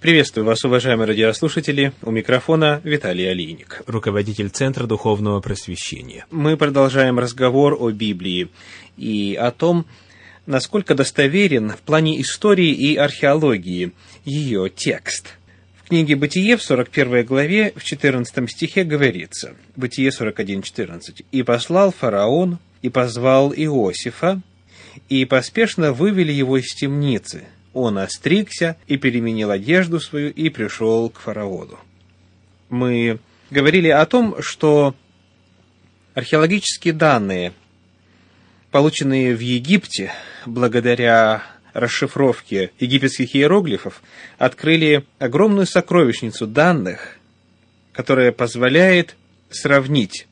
Приветствую вас, уважаемые радиослушатели. У микрофона Виталий Алиник, руководитель Центра Духовного Просвещения. Мы продолжаем разговор о Библии и о том, насколько достоверен в плане истории и археологии ее текст. В книге «Бытие» в 41 главе в 14 стихе говорится, Бытие 41.14, «И послал фараон, и позвал Иосифа, и поспешно вывели его из темницы» он остригся и переменил одежду свою и пришел к фараону. Мы говорили о том, что археологические данные, полученные в Египте благодаря расшифровке египетских иероглифов, открыли огромную сокровищницу данных, которая позволяет сравнить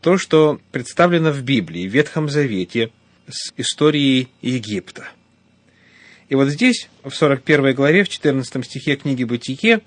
то, что представлено в Библии, в Ветхом Завете, с историей Египта – и вот здесь, в 41 главе, в 14 стихе книги «Бытие»,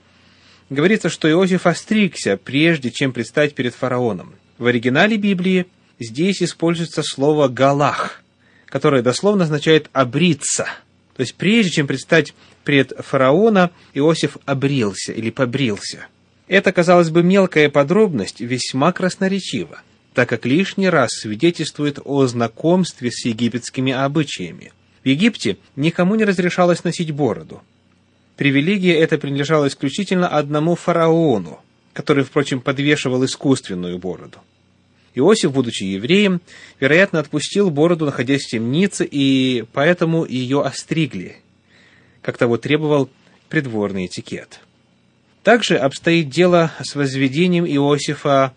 говорится, что Иосиф остригся, прежде чем предстать перед фараоном. В оригинале Библии здесь используется слово «галах», которое дословно означает «обриться». То есть, прежде чем предстать пред фараона, Иосиф обрился или побрился. Это, казалось бы, мелкая подробность весьма красноречива, так как лишний раз свидетельствует о знакомстве с египетскими обычаями – в Египте никому не разрешалось носить бороду. Привилегия эта принадлежала исключительно одному фараону, который, впрочем, подвешивал искусственную бороду. Иосиф, будучи евреем, вероятно, отпустил бороду, находясь в темнице, и поэтому ее остригли, как того требовал придворный этикет. Также обстоит дело с возведением Иосифа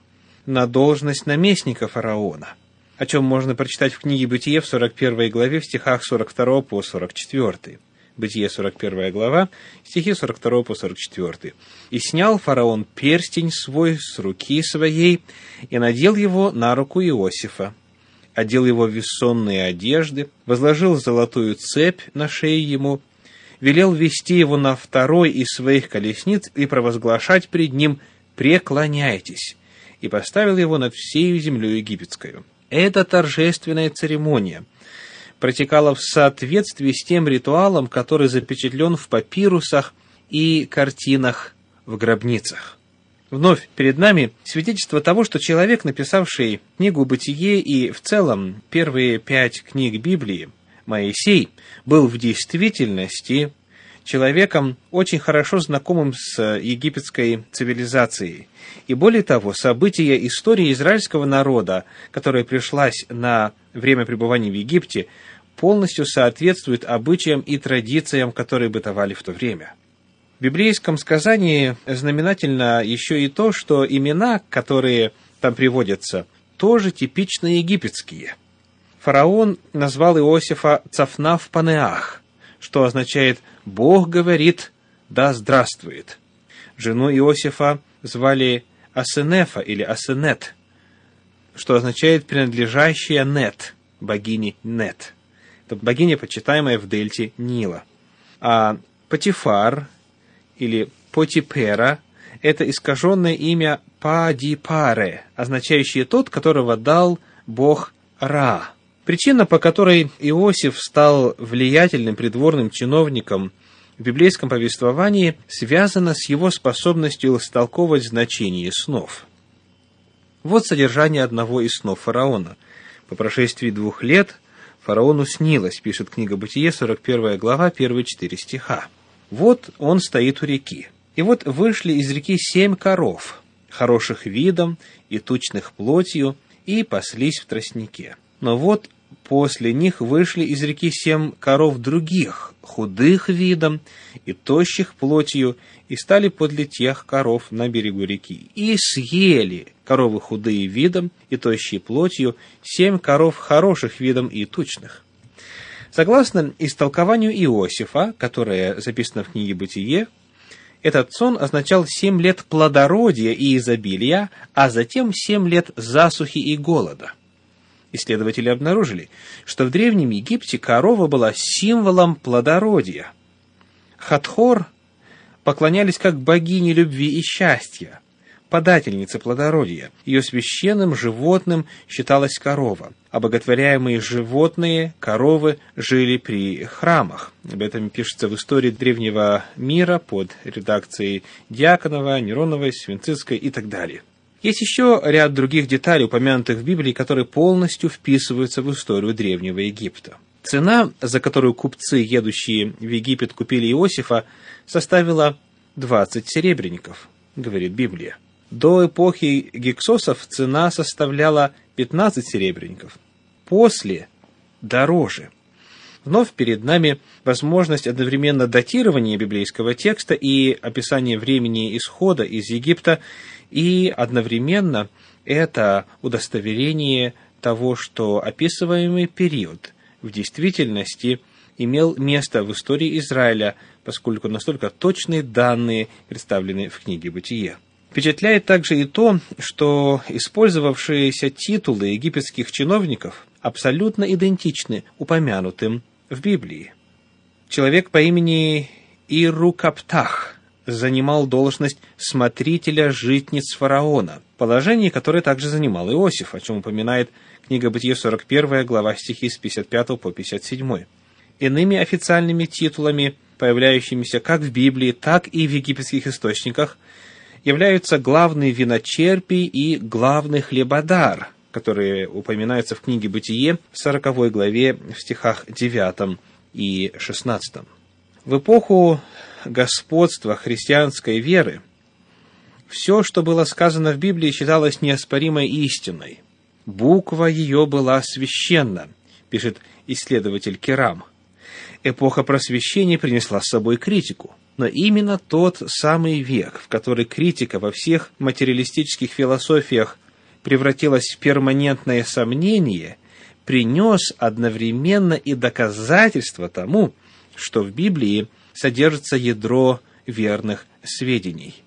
на должность наместника фараона – о чем можно прочитать в книге «Бытие» в 41 главе в стихах 42 по 44. Бытие, 41 глава, стихи 42 по 44. «И снял фараон перстень свой с руки своей, и надел его на руку Иосифа, одел его в вессонные одежды, возложил золотую цепь на шею ему, велел вести его на второй из своих колесниц и провозглашать пред ним «Преклоняйтесь», и поставил его над всей землей египетскою. Эта торжественная церемония протекала в соответствии с тем ритуалом, который запечатлен в папирусах и картинах в гробницах. Вновь перед нами свидетельство того, что человек, написавший книгу «Бытие» и в целом первые пять книг Библии, Моисей, был в действительности человеком, очень хорошо знакомым с египетской цивилизацией. И более того, события истории израильского народа, которая пришлась на время пребывания в Египте, полностью соответствует обычаям и традициям, которые бытовали в то время. В библейском сказании знаменательно еще и то, что имена, которые там приводятся, тоже типично египетские. Фараон назвал Иосифа Цафнав Панеах, что означает «Бог говорит, да здравствует». Жену Иосифа звали Асенефа или Асенет, что означает «принадлежащая Нет», богине Нет. Это богиня, почитаемая в дельте Нила. А Патифар или Потипера – это искаженное имя Падипаре, означающее тот, которого дал бог Ра. Причина, по которой Иосиф стал влиятельным придворным чиновником в библейском повествовании, связана с его способностью растолковывать значение снов. Вот содержание одного из снов фараона. По прошествии двух лет фараону снилось, пишет книга Бытие, 41 глава, первые четыре стиха. Вот он стоит у реки. И вот вышли из реки семь коров, хороших видом и тучных плотью, и паслись в тростнике. Но вот после них вышли из реки семь коров других, худых видом и тощих плотью, и стали подле тех коров на берегу реки. И съели коровы худые видом и тощие плотью, семь коров хороших видом и тучных. Согласно истолкованию Иосифа, которое записано в книге «Бытие», этот сон означал семь лет плодородия и изобилия, а затем семь лет засухи и голода – исследователи обнаружили, что в Древнем Египте корова была символом плодородия. Хатхор поклонялись как богине любви и счастья. подательница плодородия. Ее священным животным считалась корова. Обоготворяемые животные, коровы, жили при храмах. Об этом пишется в истории древнего мира под редакцией Дьяконова, Нероновой, Свинцицкой и так далее. Есть еще ряд других деталей, упомянутых в Библии, которые полностью вписываются в историю Древнего Египта. Цена, за которую купцы, едущие в Египет, купили Иосифа, составила 20 серебряников, говорит Библия. До эпохи гексосов цена составляла 15 серебряников. После – дороже. Вновь перед нами возможность одновременно датирования библейского текста и описания времени исхода из Египта, и одновременно это удостоверение того, что описываемый период в действительности имел место в истории Израиля, поскольку настолько точные данные представлены в книге «Бытие». Впечатляет также и то, что использовавшиеся титулы египетских чиновников абсолютно идентичны упомянутым в Библии. Человек по имени Ирукаптах занимал должность смотрителя житниц фараона, положение, которое также занимал Иосиф, о чем упоминает книга Бытие 41, глава стихи с 55 по 57. Иными официальными титулами, появляющимися как в Библии, так и в египетских источниках, являются главный виночерпий и главный хлебодар, которые упоминаются в книге «Бытие» в 40 главе в стихах 9 и 16. В эпоху господства христианской веры все, что было сказано в Библии, считалось неоспоримой истиной. Буква ее была священна, пишет исследователь Керам. Эпоха просвещения принесла с собой критику – но именно тот самый век, в который критика во всех материалистических философиях превратилась в перманентное сомнение, принес одновременно и доказательство тому, что в Библии содержится ядро верных сведений.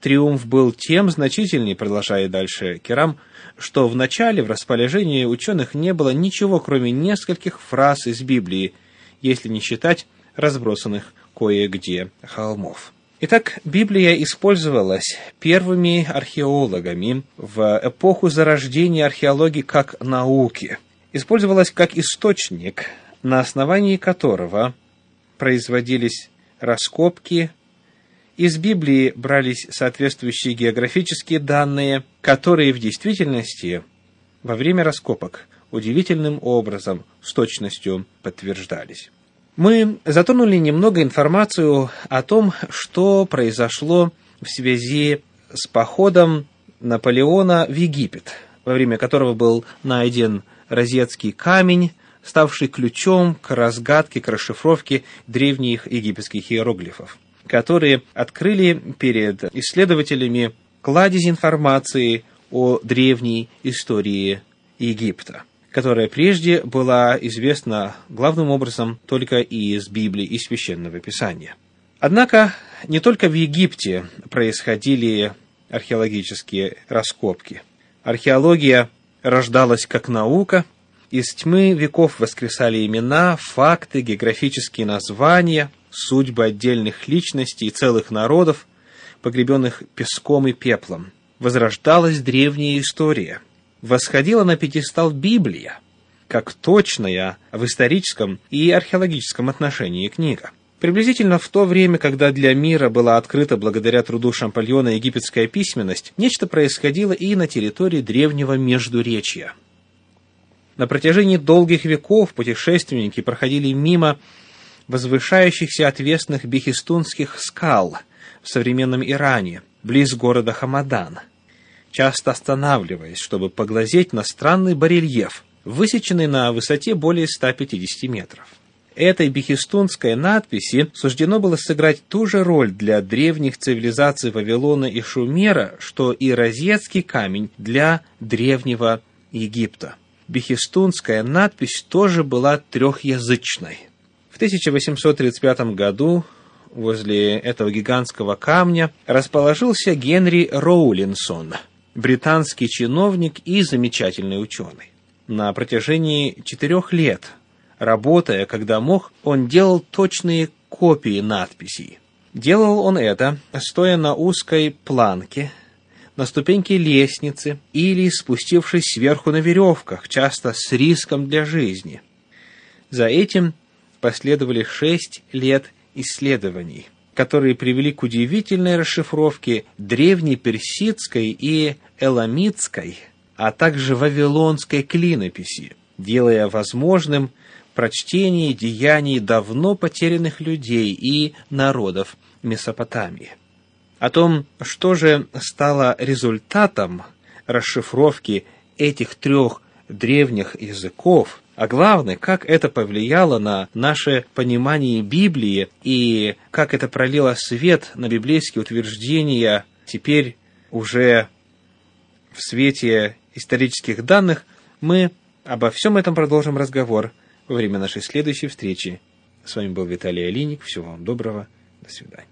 Триумф был тем значительней, продолжает дальше Керам, что в начале в расположении ученых не было ничего, кроме нескольких фраз из Библии, если не считать разбросанных кое-где холмов. Итак, Библия использовалась первыми археологами в эпоху зарождения археологии как науки. Использовалась как источник, на основании которого производились раскопки, из Библии брались соответствующие географические данные, которые в действительности во время раскопок удивительным образом с точностью подтверждались. Мы затронули немного информацию о том, что произошло в связи с походом Наполеона в Египет, во время которого был найден розетский камень, ставший ключом к разгадке, к расшифровке древних египетских иероглифов, которые открыли перед исследователями кладезь информации о древней истории Египта которая прежде была известна главным образом только из Библии и Священного Писания. Однако не только в Египте происходили археологические раскопки. Археология рождалась как наука, из тьмы веков воскресали имена, факты, географические названия, судьбы отдельных личностей и целых народов, погребенных песком и пеплом. Возрождалась древняя история – восходила на пьедестал Библия, как точная в историческом и археологическом отношении книга. Приблизительно в то время, когда для мира была открыта благодаря труду Шампальона египетская письменность, нечто происходило и на территории древнего Междуречья. На протяжении долгих веков путешественники проходили мимо возвышающихся отвесных бехистунских скал в современном Иране, близ города Хамадан – часто останавливаясь, чтобы поглазеть на странный барельеф, высеченный на высоте более 150 метров. Этой бехистунской надписи суждено было сыграть ту же роль для древних цивилизаций Вавилона и Шумера, что и розетский камень для древнего Египта. Бехистунская надпись тоже была трехязычной. В 1835 году возле этого гигантского камня расположился Генри Роулинсон – британский чиновник и замечательный ученый. На протяжении четырех лет, работая, когда мог, он делал точные копии надписей. Делал он это, стоя на узкой планке, на ступеньке лестницы или спустившись сверху на веревках, часто с риском для жизни. За этим последовали шесть лет исследований, которые привели к удивительной расшифровке древней персидской и эламитской, а также вавилонской клинописи, делая возможным прочтение деяний давно потерянных людей и народов Месопотамии. О том, что же стало результатом расшифровки этих трех древних языков, а главное, как это повлияло на наше понимание Библии и как это пролило свет на библейские утверждения теперь уже в свете исторических данных, мы обо всем этом продолжим разговор во время нашей следующей встречи. С вами был Виталий Алиник. Всего вам доброго. До свидания.